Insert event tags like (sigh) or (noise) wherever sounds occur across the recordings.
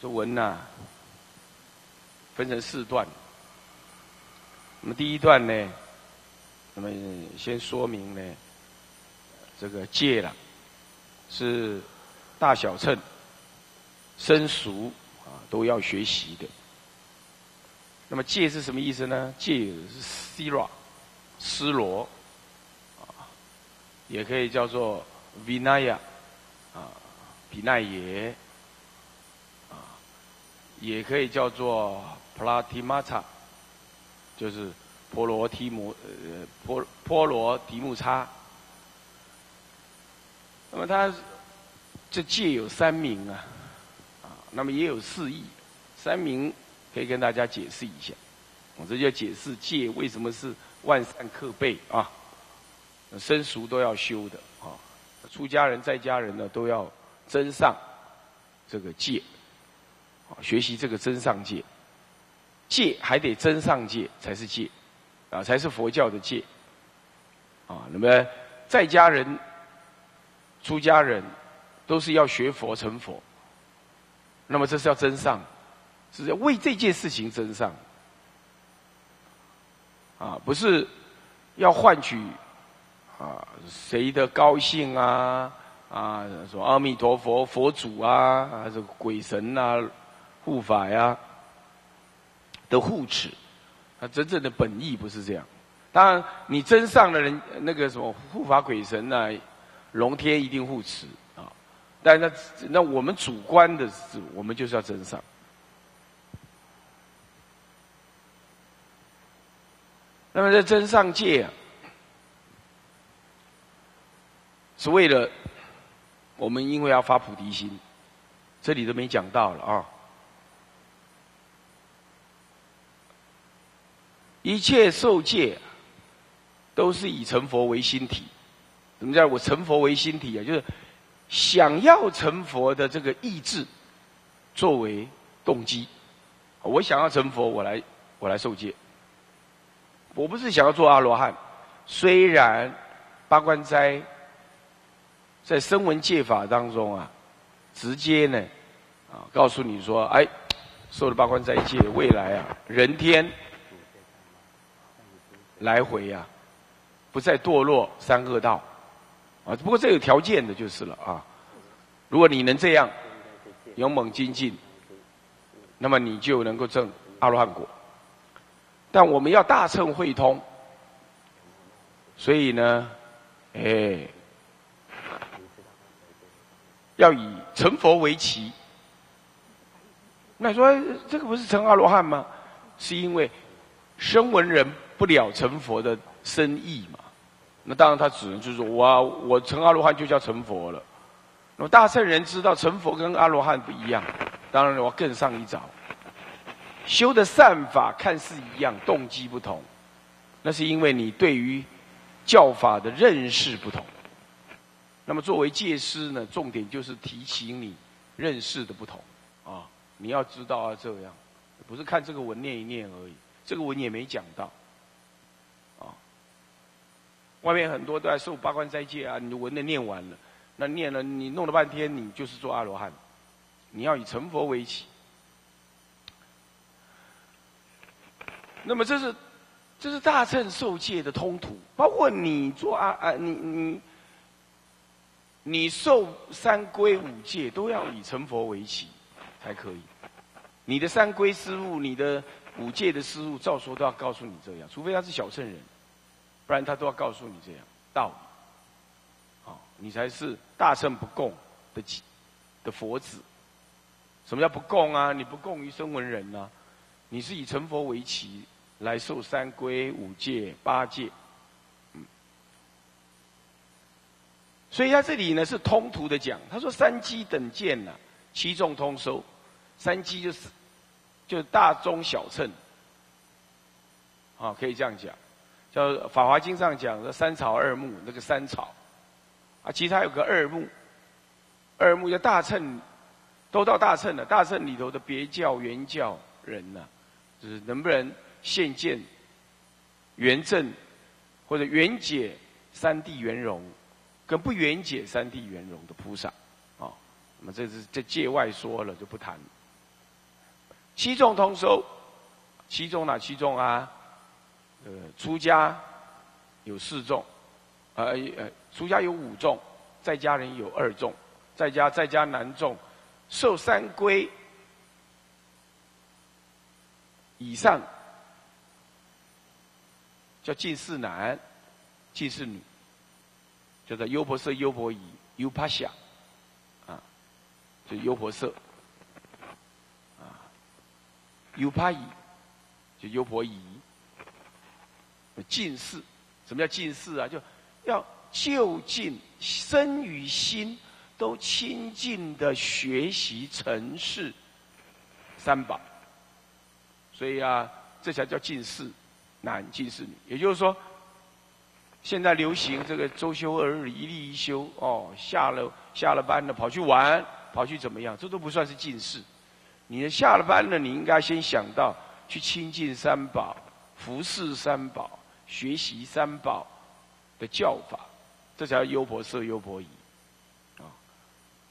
这文呐，分成四段。那么第一段呢，那么先说明呢，这个戒了，是大小乘、生熟啊都要学习的。那么戒是什么意思呢？戒是 sira，斯罗，啊，也可以叫做 vinaya，啊，比奈耶。也可以叫做 pratimata，就是婆罗提摩呃婆婆罗提木叉。那么它这戒有三名啊，啊，那么也有四义，三名可以跟大家解释一下。我这就解释戒为什么是万善克备啊，生熟都要修的啊，出家人在家人呢都要增上这个戒。学习这个真上戒，戒还得真上戒才是戒，啊，才是佛教的戒。啊，那么在家人、出家人都是要学佛成佛，那么这是要真上，是要为这件事情真上。啊，不是要换取啊谁的高兴啊啊，说阿弥陀佛佛祖啊，还是鬼神啊。护法呀的护持，他真正的本意不是这样。当然，你真上的人，那个什么护法鬼神呢，龙天一定护持啊。但那那我们主观的是，我们就是要真上。那么在真上界啊，是为了我们因为要发菩提心，这里都没讲到了啊。一切受戒，都是以成佛为心体。怎么叫我成佛为心体啊？就是想要成佛的这个意志作为动机。我想要成佛，我来我来受戒。我不是想要做阿罗汉。虽然八关斋在声闻戒法当中啊，直接呢啊告诉你说，哎，受了八关斋戒，未来啊人天。来回呀，不再堕落三恶道，啊！不过这有条件的，就是了啊。如果你能这样勇猛精进，那么你就能够证阿罗汉果。但我们要大乘会通，所以呢，哎，要以成佛为旗。那说这个不是成阿罗汉吗？是因为声闻人。不了成佛的深意嘛？那当然他只能就是说，我我成阿罗汉就叫成佛了。那么大圣人知道成佛跟阿罗汉不一样，当然我更上一招。修的善法看似一样，动机不同，那是因为你对于教法的认识不同。那么作为戒师呢，重点就是提醒你认识的不同啊！你要知道啊，这样不是看这个文念一念而已，这个文也没讲到。啊外面很多都在受八关斋戒啊，你的文的念完了，那念了你弄了半天，你就是做阿罗汉。你要以成佛为起。那么这是这是大乘受戒的通途，包括你做阿啊，你你你受三归五戒都要以成佛为起才可以。你的三归师傅，你的五戒的师傅，照说都要告诉你这样，除非他是小乘人。不然他都要告诉你这样道理，好，你才是大乘不共的的佛子。什么叫不共啊？你不共于声闻人呢？你是以成佛为旗来受三规五戒八戒，嗯。所以他这里呢是通途的讲，他说三基等见呢，七众通收，三基就是就大中小乘，啊，可以这样讲。叫《法华经》上讲的三草二木，那个三草，啊，其他有个二木，二木叫大乘，都到大乘了。大乘里头的别教、原教人呢，就是能不能现见圆正或者圆解三谛圆融，跟不圆解三谛圆融的菩萨，啊，那么这是这界外说了就不谈。七众通收，七众哪七众啊？呃，出家有四众，呃呃，出家有五众，在家人有二众，在家在家男众受三规以上，叫近士男，近士女，叫做优婆塞、优婆夷、优帕夏，啊，就优婆塞，优帕夷，就优婆夷。近视，什么叫近视啊？就要就近身与心都亲近的学习城市三宝，所以啊，这才叫近视男、近视女。也就是说，现在流行这个周休二日、一例一休哦，下了下了班了跑去玩，跑去怎么样？这都不算是近视。你下了班了，你应该先想到去亲近三宝、服侍三宝。学习三宝的教法，这才叫优婆塞、优婆夷。啊，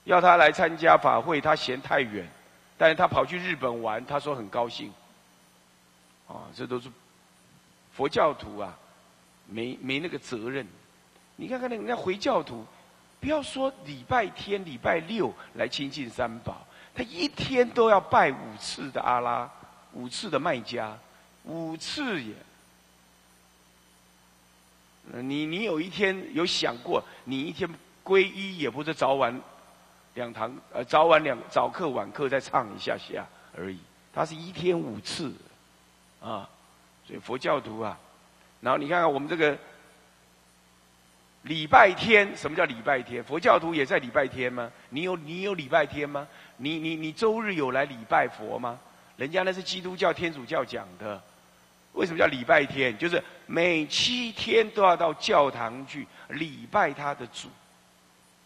要他来参加法会，他嫌太远，但是他跑去日本玩，他说很高兴。啊，这都是佛教徒啊，没没那个责任。你看看那人家回教徒，不要说礼拜天、礼拜六来亲近三宝，他一天都要拜五次的阿拉，五次的麦加，五次也。你你有一天有想过，你一天皈依也不是早晚两堂，呃，早晚两早课晚课再唱一下下而已。他是一天五次，啊，所以佛教徒啊，然后你看看我们这个礼拜天，什么叫礼拜天？佛教徒也在礼拜天吗？你有你有礼拜天吗？你你你周日有来礼拜佛吗？人家那是基督教天主教讲的。为什么叫礼拜天？就是每七天都要到教堂去礼拜他的主，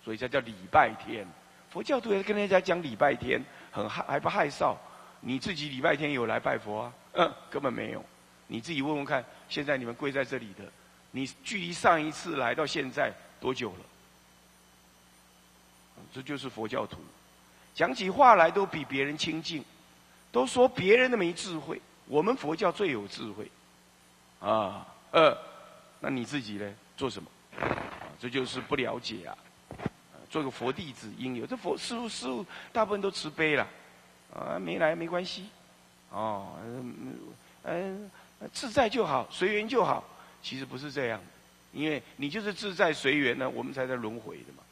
所以才叫礼拜天。佛教徒也跟人家讲礼拜天，很害还不害臊？你自己礼拜天有来拜佛啊？嗯，根本没有。你自己问问看，现在你们跪在这里的，你距离上一次来到现在多久了？这就是佛教徒，讲起话来都比别人清净，都说别人的没智慧。我们佛教最有智慧，啊，呃，那你自己呢？做什么？啊，这就是不了解啊。做个佛弟子应有，这佛师傅师傅大部分都慈悲了，啊，没来没关系，哦，嗯，自在就好，随缘就好。其实不是这样，因为你就是自在随缘呢，我们才在轮回的嘛。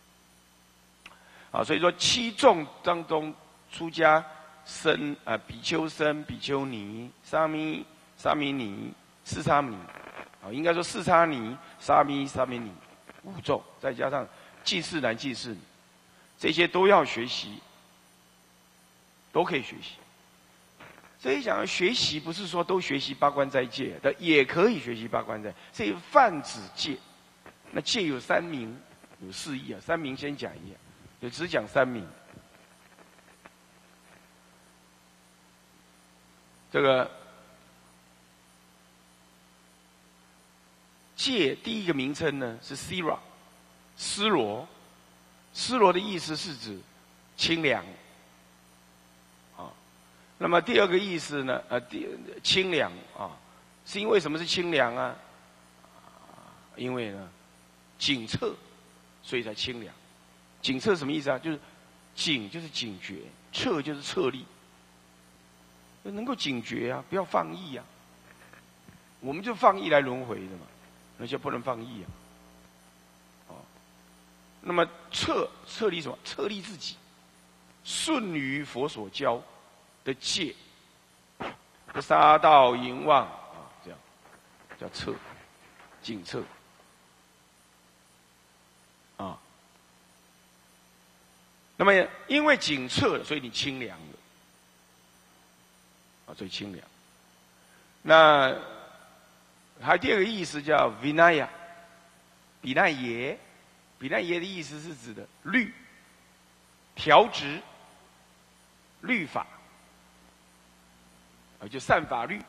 啊，所以说七众当中出家。僧啊，比丘僧、比丘尼、沙弥、沙弥尼、四沙弥，啊，应该说四沙弥、沙弥、沙弥尼五众，再加上祭祀男、祭祀女，这些都要学习，都可以学习。所以讲学习不是说都学习八关斋戒的，也可以学习八关斋。这泛指戒，那戒有三名，有四义啊。三名先讲一下，就只讲三名。这个戒第一个名称呢是 Sira，斯罗，斯罗的意思是指清凉，那么第二个意思呢，呃，第清凉啊，是因为什么是清凉啊？因为呢，警策，所以才清凉。警策什么意思啊？就是警就是警觉，策就是策力。能够警觉啊，不要放逸啊！我们就放逸来轮回的嘛，那就不能放逸啊！哦，那么策策立什么？策立自己，顺于佛所教的戒，不杀盗淫妄啊，这样叫策，警策啊。那么因为警策，所以你清凉了。啊，最清凉。那还有第二个意思叫 Vinaya，比奈耶，比奈耶的意思是指的律、调直、律法，啊，就善法律，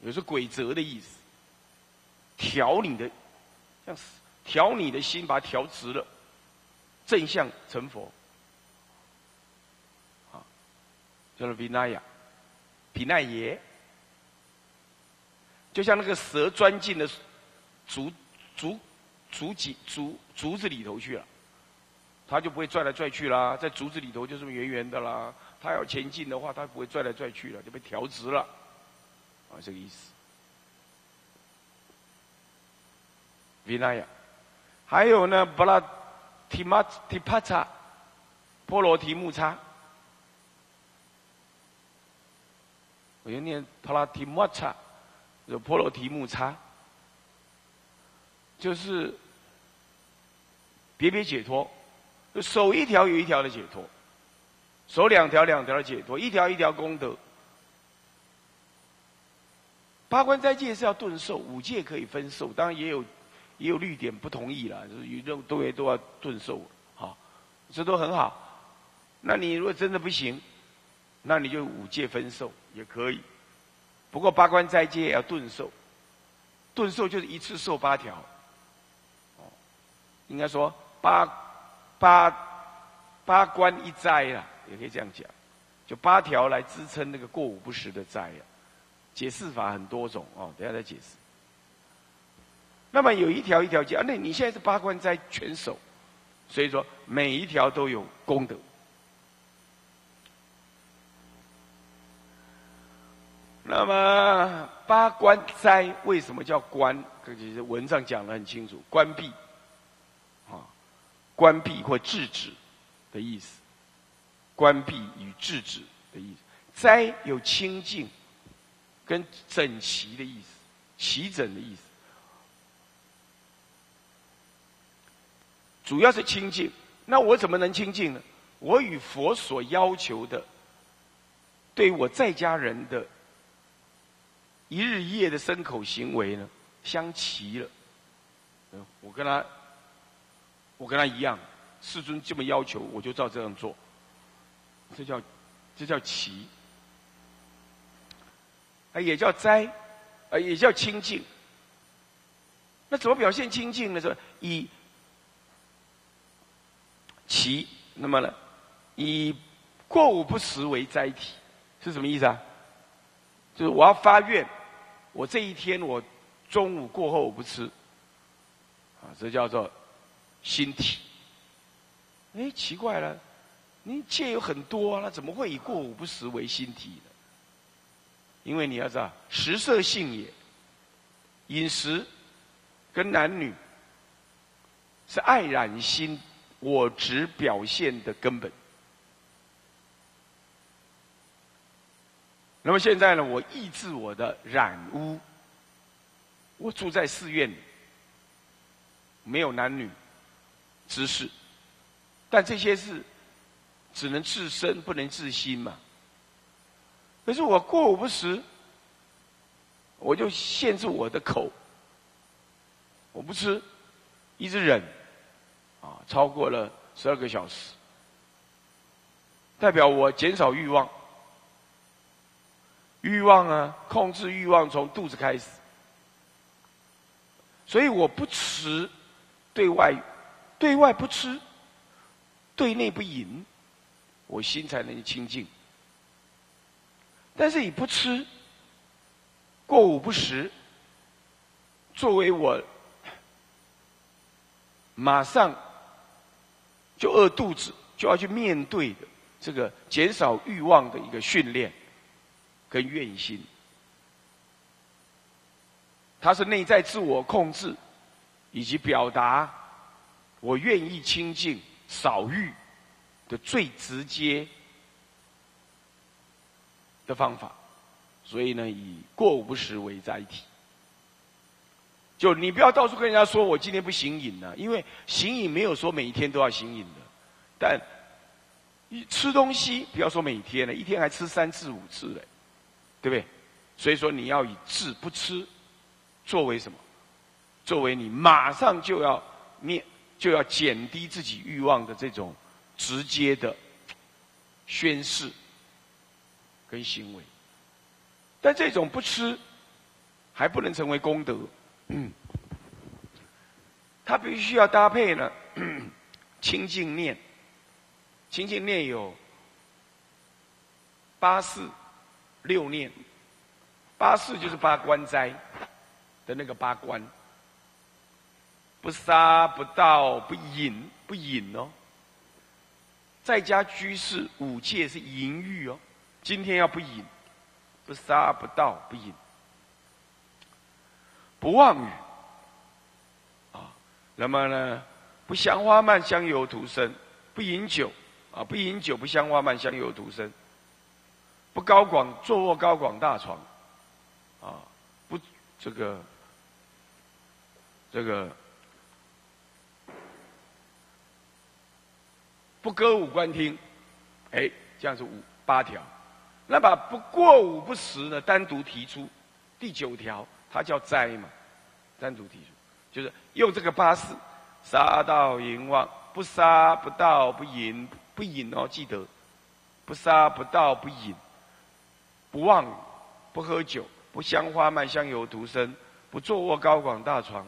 也是规则的意思，调你的，像调你的心，把它调直了，正向成佛。啊叫做比奈亚，比奈耶。就像那个蛇钻进了竹竹竹脊竹竹子里头去了，它就不会拽来拽去啦，在竹子里头就是圆圆的啦。他要前进的话，他不会拽来拽去了，就被调直了，啊，这个意思。比那亚，还有呢，布拉提马提帕查，波罗提木叉。我要念帕拉提莫叉。有波罗提木叉，就是别别解脱，手一条有一条的解脱，手两条两条解脱，一条一条功德。八关斋戒是要顿受，五戒可以分受，当然也有也有绿点不同意了，就是认都也都要顿受，好，这都很好。那你如果真的不行，那你就五戒分受也可以。不过八关斋戒也要顿受，顿受就是一次受八条。哦，应该说八八八关一斋啦，也可以这样讲，就八条来支撑那个过午不食的斋啊。解释法很多种哦，等下再解释。那么有一条一条讲，那你现在是八关斋全守，所以说每一条都有功德。那么八关斋为什么叫关？其实文上讲的很清楚，关闭，啊，关闭或制止的意思，关闭与制止的意思。斋有清净跟整齐的意思，齐整的意思，主要是清净。那我怎么能清净呢？我与佛所要求的，对我在家人的。一日一夜的牲口行为呢，相齐了。我跟他，我跟他一样，世尊这么要求，我就照这样做。这叫，这叫齐。啊，也叫斋，啊，也叫清净。那怎么表现清净呢？是以齐，那么呢，以过午不食为斋体，是什么意思啊？就是我要发愿。我这一天，我中午过后我不吃，啊，这叫做心体。哎，奇怪了，你戒有很多，那怎么会以过午不食为心体呢？因为你要知道，食色性也，饮食跟男女是爱染心我执表现的根本。那么现在呢？我抑制我的染污。我住在寺院里，没有男女之事，但这些事只能治身，不能治心嘛。可是我过午不食，我就限制我的口，我不吃，一直忍，啊，超过了十二个小时，代表我减少欲望。欲望啊，控制欲望从肚子开始，所以我不吃，对外，对外不吃，对内不饮，我心才能清净。但是你不吃，过午不食，作为我马上就饿肚子，就要去面对的这个减少欲望的一个训练。跟愿心，它是内在自我控制，以及表达我愿意清净少欲的最直接的方法。所以呢，以过午不食为载体。就你不要到处跟人家说我今天不行饮了，因为行饮没有说每一天都要行饮的，但你吃东西不要说每天了，一天还吃三次五次嘞。对不对？所以说你要以治不吃作为什么？作为你马上就要灭、就要减低自己欲望的这种直接的宣誓跟行为。但这种不吃还不能成为功德，嗯，它必须要搭配呢 (clears throat) 清净念。清净念有八四六念，八四就是八关斋的那个八关，不杀不盗不淫不饮哦。在家居士五戒是淫欲哦，今天要不饮，不杀不盗不饮，不妄语啊。那么呢，不香花漫香油涂身，不饮酒啊，不饮酒不香花漫香油涂身，不高广坐卧高广大床啊，不这个这个。不歌舞观听，哎，这样是五八条。那把不过午不食呢，单独提出第九条，它叫斋嘛，单独提出，就是用这个八事：杀盗淫妄，不杀不盗不淫不淫哦，记得不杀不盗不淫，不妄不喝酒，不香花漫香油涂身，不坐卧高广大床，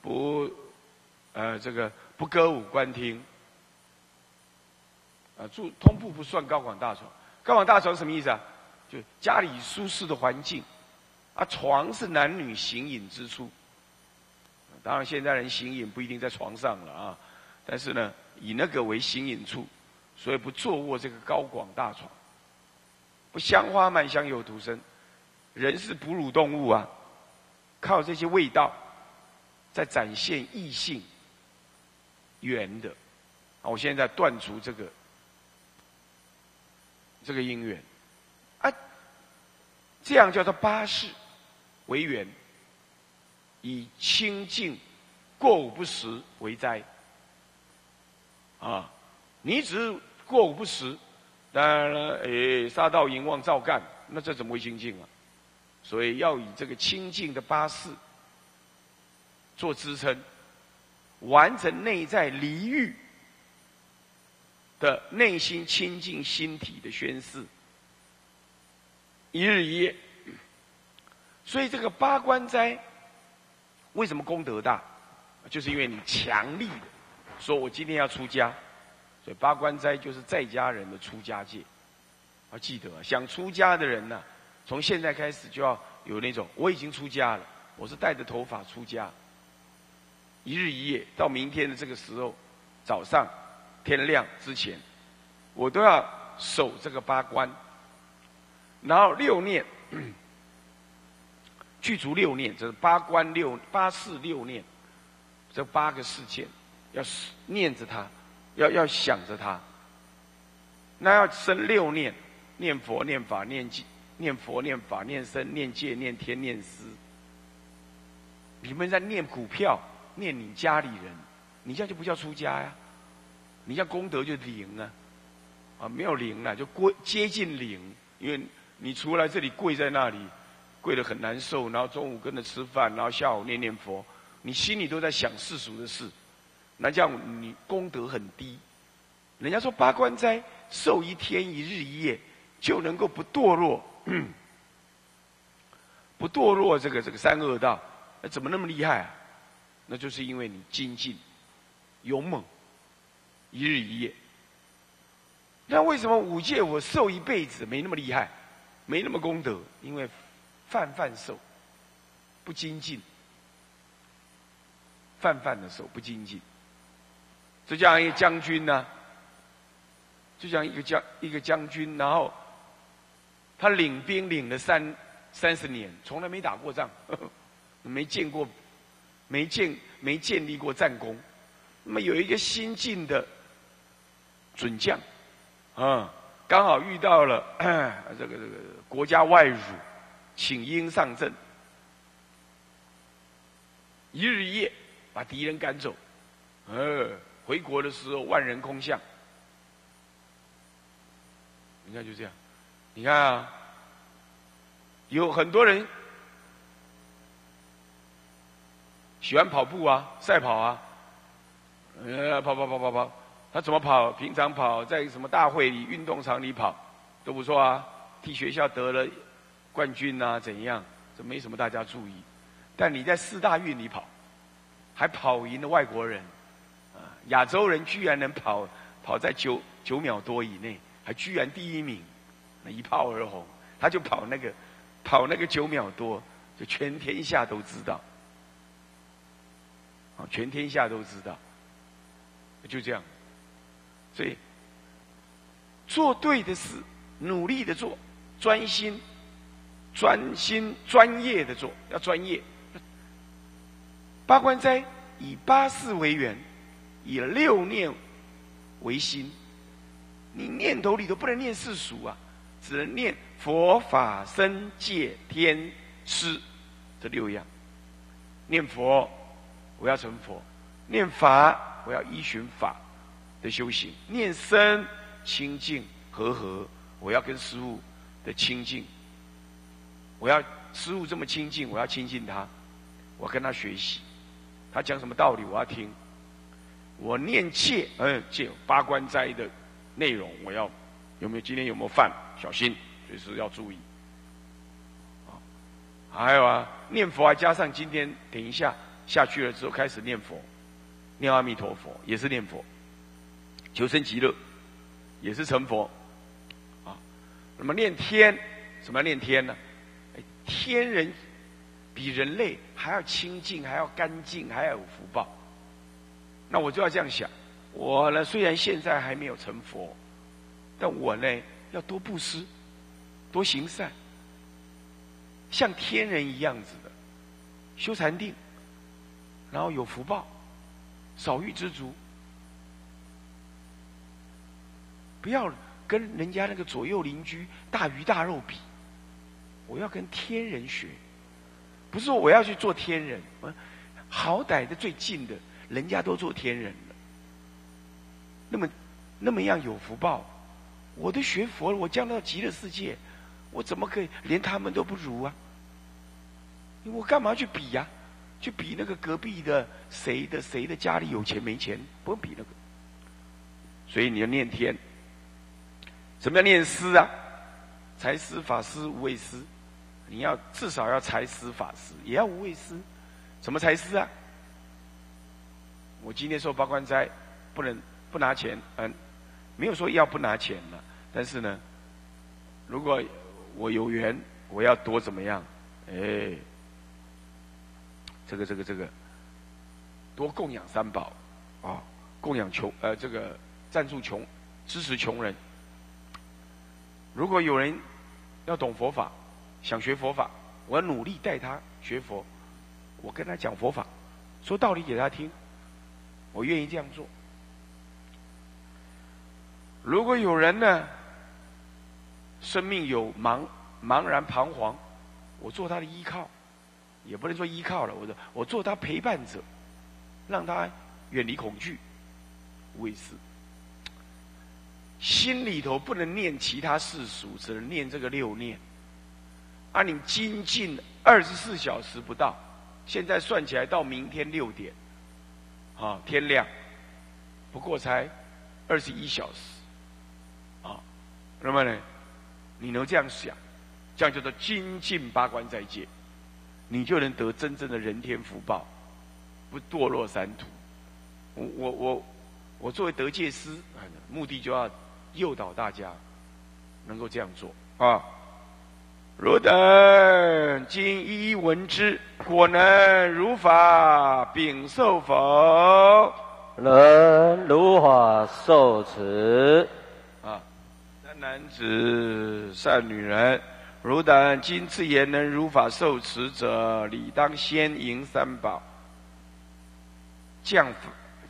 不呃这个不歌舞观听。啊，住通铺不算高广大床，高广大床什么意思啊？就家里舒适的环境，啊，床是男女行饮之处。当然，现在人行饮不一定在床上了啊，但是呢，以那个为行饮处，所以不坐卧这个高广大床。不香花漫香有独身，人是哺乳动物啊，靠这些味道，在展现异性缘的。啊，我现在断除这个。这个因缘，啊，这样叫做八事为缘，以清净过午不食为斋。啊，你只是过午不食，当然了，诶，杀盗淫妄照干，那这怎么会清净啊？所以要以这个清净的八事做支撑，完成内在离欲。的内心清净心体的宣誓，一日一夜。所以这个八关斋，为什么功德大？就是因为你强力的说，我今天要出家，所以八关斋就是在家人的出家戒。要记得，想出家的人呢，从现在开始就要有那种，我已经出家了，我是带着头发出家，一日一夜到明天的这个时候早上。天亮之前，我都要守这个八关，然后六念，(coughs) 具足六念，这是八关六八事六念，这八个事件要念着它，要要想着它。那要生六念：念佛、念法、念戒、念佛、念法、念僧、念戒、念天、念师。你们在念股票，念你家里人，你这样就不叫出家呀。你像功德就零啊，啊没有零了，就归接近零，因为你除了这里跪在那里，跪得很难受，然后中午跟着吃饭，然后下午念念佛，你心里都在想世俗的事，那这样你功德很低。人家说八关斋受一天一日一夜就能够不堕落，(clears throat) 不堕落这个这个三恶道，那怎么那么厉害啊？那就是因为你精进勇猛。一日一夜，那为什么五戒我受一辈子没那么厉害，没那么功德？因为泛泛受，不精进，泛泛的受不精进。就像一个将军呢，就像一个将一个将军，然后他领兵领了三三十年，从来没打过仗，(laughs) 没见过，没建没建立过战功。那么有一个新进的。准将，啊，刚好遇到了 (clears throat) 这个这个国家外辱，请缨上阵，一日一夜把敌人赶走，呃，回国的时候万人空巷。你看就这样，你看啊，有很多人喜欢跑步啊，赛跑啊，呃，跑跑跑跑跑。他怎么跑？平常跑，在什么大会里、运动场里跑，都不错啊。替学校得了冠军啊，怎样？这没什么大家注意。但你在四大运里跑，还跑赢了外国人，啊，亚洲人居然能跑跑在九九秒多以内，还居然第一名，那一炮而红，他就跑那个，跑那个九秒多，就全天下都知道，啊，全天下都知道，就这样，所以做对的事，努力的做，专心、专心、专业的做，要专业。八关斋以八事为缘，以六念为心。你念头里头不能念世俗啊，只能念佛法僧戒天师这六样。念佛，我要成佛；念法，我要依循法的修行；念僧，清净和合，我要跟师父的清净。我要师父这么清净，我要亲近他，我跟他学习。他讲什么道理，我要听。我念戒，嗯，戒八关斋的。内容我要有没有今天有没有犯？小心，随时要注意。还有啊，念佛还加上今天等一下下去了之后开始念佛，念阿弥陀佛也是念佛，求生极乐也是成佛。啊，那么念天，什么念天呢？天人比人类还要清净，还要干净，还要有福报。那我就要这样想。我呢，虽然现在还没有成佛，但我呢要多布施，多行善，像天人一样子的修禅定，然后有福报，少欲知足，不要跟人家那个左右邻居大鱼大肉比，我要跟天人学，不是说我要去做天人，我好歹的最近的，人家都做天人了。那么，那么样有福报，我都学佛了，我降到极乐世界，我怎么可以连他们都不如啊？我干嘛去比呀？去比那个隔壁的谁的谁的家里有钱没钱？不用比那个。所以你要念天，什么叫念师啊？财师、法师、无畏师，你要至少要财师、法师，也要无畏师。什么财师啊？我今天受八关斋，不能。不拿钱，嗯，没有说要不拿钱了。但是呢，如果我有缘，我要多怎么样？哎，这个这个这个，多供养三宝啊，供养穷呃，这个赞助穷，支持穷人。如果有人要懂佛法，想学佛法，我要努力带他学佛，我跟他讲佛法，说道理给他听，我愿意这样做。如果有人呢，生命有茫茫然彷徨，我做他的依靠，也不能说依靠了，我说我做他陪伴者，让他远离恐惧，为师。心里头不能念其他世俗，只能念这个六念。啊你精进二十四小时不到，现在算起来到明天六点，啊天亮，不过才二十一小时。啊那么呢，你能这样想，这样叫做精进八关斋戒，你就能得真正的人天福报，不堕落三途。我我我我作为得戒师，目的就要诱导大家能够这样做啊。汝等今一闻之，果能如法禀受否？能如法受持。啊，善男子善女人，汝等今次言能如法受持者，理当先迎三宝，降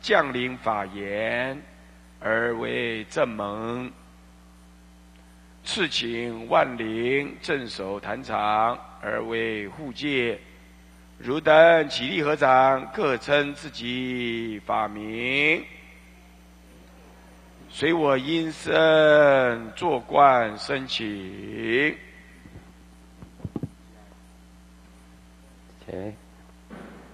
降临法言，而为正门；次请万灵镇守坛场，而为护戒。汝等起立合掌，各称自己法名。随我音声坐观升起。请